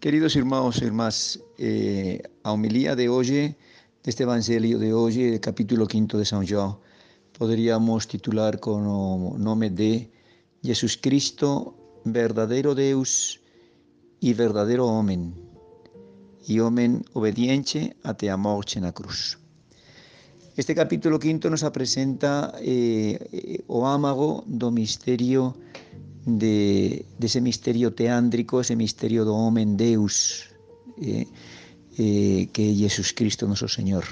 Queridos irmãos e irmãs, eh, a homilía de hoje, deste Evangelho de hoje, capítulo 5 de São João, poderíamos titular com o nome de Jesus Cristo, verdadeiro Deus e verdadeiro homem, e homem obediente a morte na cruz. Este capítulo 5 nos apresenta eh, o ámago do misterio de, ese misterio teándrico, ese misterio do homem Deus, eh, eh, que é Jesus Cristo noso Señor.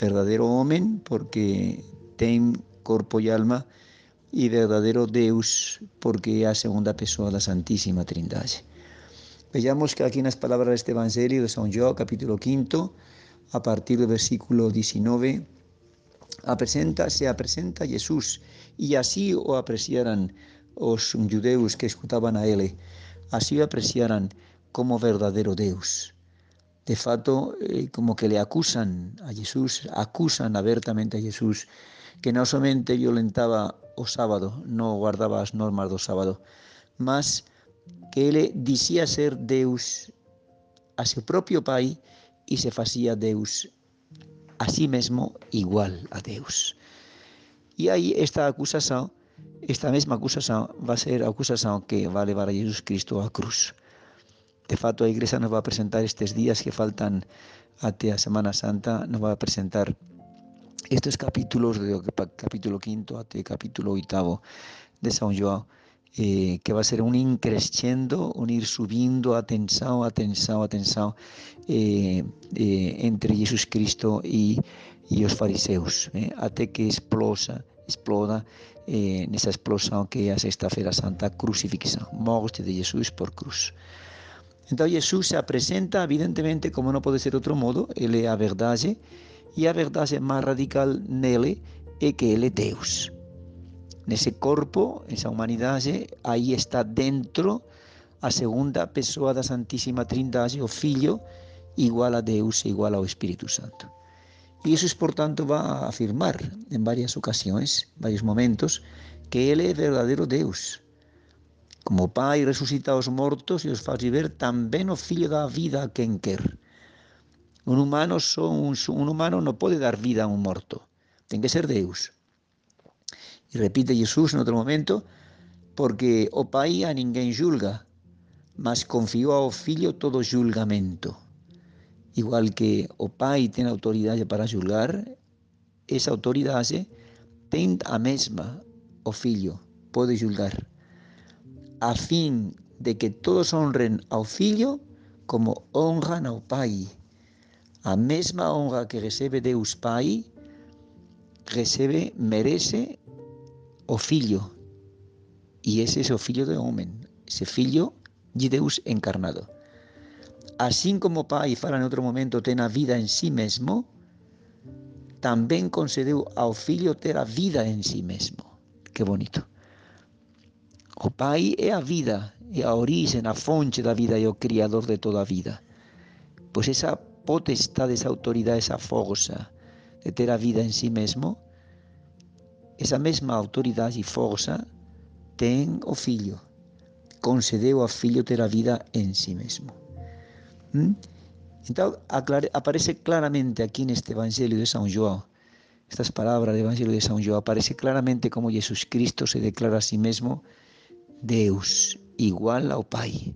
Verdadeiro homem porque ten corpo e alma e verdadeiro Deus porque é a segunda pessoa da Santísima Trindade. Vejamos que aquí nas palabras deste Evangelio de São João, capítulo 5, a partir do versículo 19, apresenta, se apresenta Jesús e así o apreciaran os judeus que escutaban a ele, así o apreciaran como verdadeiro Deus. De fato, eh, como que le acusan a Jesús, acusan abertamente a Jesús que non somente violentaba o sábado, non guardaba as normas do sábado, mas que ele dicía ser Deus a seu propio Pai e se facía Deus a sí mesmo igual a Deus. E aí esta acusación esta mesma acusação vai ser a acusação que vai levar a Jesus Cristo à cruz. De fato, a Igreja nos vai apresentar estes dias que faltan até a Semana Santa, nos vai apresentar estes capítulos, do capítulo 5 até capítulo 8 de São João, eh, que vai ser um increscendo, um ir subindo a tensão, a tensão, a tensão eh, eh, entre Jesus Cristo e, e os fariseus, eh, que explosa, exploda eh, nessa explosão que é a Sexta-feira Santa, a crucifixão, morte de Jesus por cruz. Então Jesus se apresenta, evidentemente, como não pode ser outro modo, ele é a verdade, e a verdade mais radical nele é que ele é Deus. Nesse corpo, essa humanidade, aí está dentro a segunda pessoa da Santíssima Trindade, o Filho, igual a Deus, igual ao Espírito Santo. Y Jesús, por tanto, va a afirmar en varias ocasiones, varios momentos, que Él es verdadero Deus. Como Pai resucita os mortos e os faz viver, tamén o Filho vida a quen quer. Un humano, só un, dar vida a un morto. Ten que ser Deus. E repite Jesús en outro momento, porque o Pai a ninguén julga, mas confiou ao Filho todo julgamento. Igual que o Pai ten autoridade para julgar, esa autoridade ten a mesma o Filho, pode julgar, a fin de que todos honren ao Filho como honran ao Pai. A mesma honra que recebe Deus Pai, recebe, merece o Filho. E ese é o Filho do homem, ese Filho de Deus encarnado. Así como Pai fala en outro momento ten a vida en sí mesmo, tamén concedeu ao Filho ter a vida en sí mesmo. Que bonito. O Pai é a vida, é a origen, a fonte da vida e o criador de toda a vida. Pois esa potestade, esa autoridade, esa força de ter a vida en sí mesmo, esa mesma autoridade e força ten o Filho. Concedeu ao Filho ter a vida en sí mesmo. ¿Mm? Então, aparece claramente aqui neste Evangelho de São João, estas palabras do Evangelho de São João, aparece claramente como Jesus Cristo se declara a si mesmo Deus, igual ao Pai.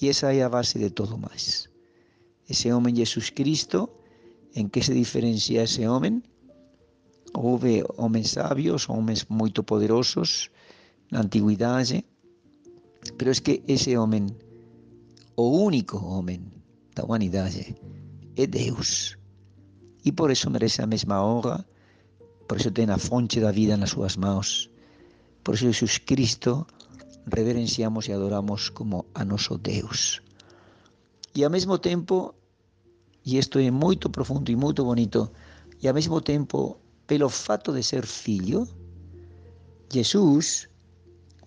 E essa é a base de todo mais. Esse homem Jesus Cristo, em que se diferencia esse homem? Houve homens sábios, homens muito poderosos na antiguidade, pero es que esse homem o único homem da humanidade é Deus. E por isso merece a mesma honra, por isso tem a fonte da vida nas suas mãos. Por isso Jesus Cristo reverenciamos e adoramos como a nosso Deus. E ao mesmo tempo, e isto é muito profundo e muito bonito, e ao mesmo tempo, pelo fato de ser filho, Jesus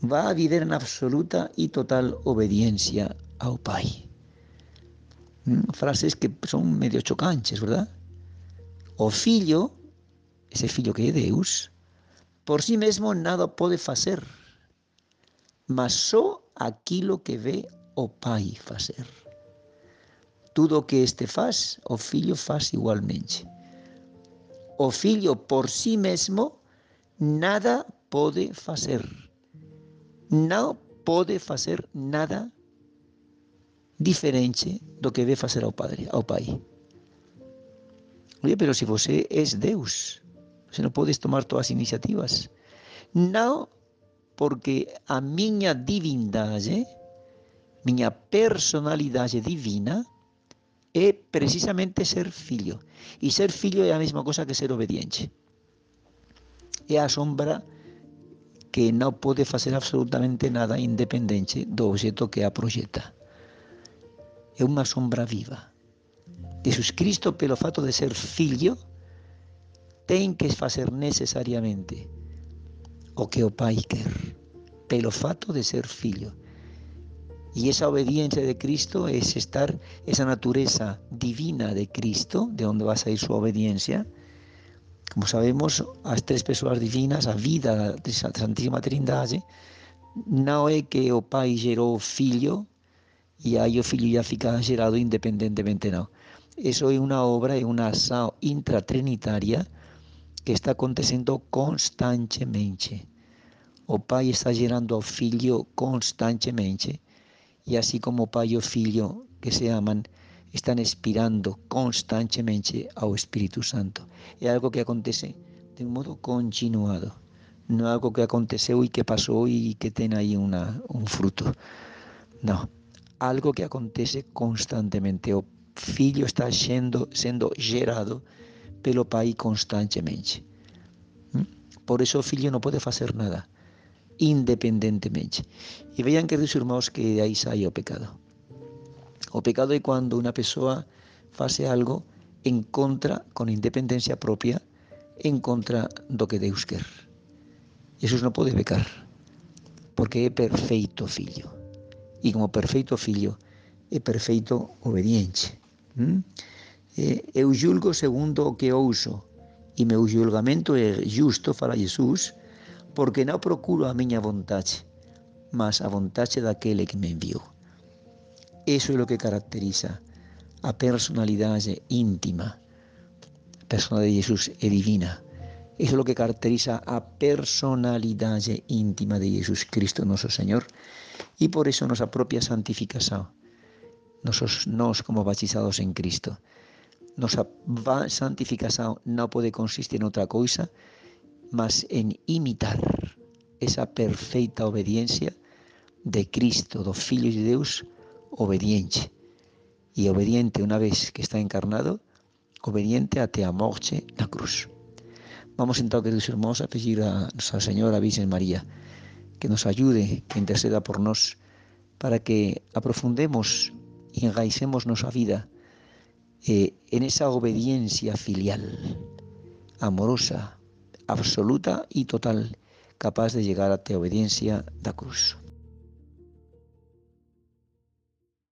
vai viver na absoluta e total obediência ao Pai. Mm, frases que son medio chocantes, verdad? O fillo, ese fillo que é Deus, por si mesmo nada pode facer, mas só aquilo que ve o pai facer. Tudo que este faz, o filho faz igualmente. O filho por si mesmo nada pode fazer. Não pode fazer nada diferente do que vê fazer ao Padre, ao Pai. Oye, pero se você é Deus, você não pode tomar todas as iniciativas. Não porque a minha divindade, minha personalidade divina, é precisamente ser filho. E ser filho é a mesma coisa que ser obediente. É a sombra que não pode fazer absolutamente nada independente do objeto que a. É uma sombra viva. Jesus Cristo, pelo fato de ser filho, tem que fazer necessariamente o que o Pai quer, pelo fato de ser filho. Y esa obediencia de Cristo es estar, esa naturaleza divina de Cristo, de donde va a salir su obediencia. Como sabemos, as tres persoas divinas, a vida da Santíssima Trindade, não é que o Pai gerou o Filho e aí o Filho já fica gerado independentemente, não. Isso obra, é uma ação intratrinitária que está acontecendo constantemente. O Pai está gerando ao Filho constantemente e assim como Pai e o Filho que se amam estão expirando constantemente ao Espírito Santo. É algo que acontece de um modo continuado. Não é algo que aconteceu e que passou e que tem aí uma, um fruto. Não. Algo que acontece constantemente. O filho está sendo, sendo gerado pelo pai constantemente. Por isso o filho não pode fazer nada independentemente. E vejam, queridos irmãos, que de aí sai pecado. O pecado é quando uma pessoa faz algo em contra, com independência própria, em contra do que Deus quer. Jesus não pode pecar, porque é perfeito filho. E como perfeito filho, é perfeito obediente. Hum? Eu julgo segundo o que ouço, e meu julgamento é justo, fala Jesus, porque não procuro a minha vontade, mas a vontade daquele que me enviou. Isso é o que caracteriza a personalidade íntima. A personalidade de Jesus é divina. Isso é o que caracteriza a personalidade íntima de Jesus Cristo, nosso Senhor. E por isso nossa própria santificação, nós, nós como batizados em Cristo, nossa santificação não pode consistir em outra coisa mas en imitar esa perfeita obediencia de Cristo, do Filho de Deus, obediente. E obediente unha vez que está encarnado, obediente até a morte na cruz. Vamos então, queridos irmãos, a pedir a Nossa Senhora Virgen María que nos ayude, que interceda por nós, para que aprofundemos e enraicemos nosa vida eh, en esa obediencia filial, amorosa, absoluta y total, capaz de llegar a la obediencia da cruz.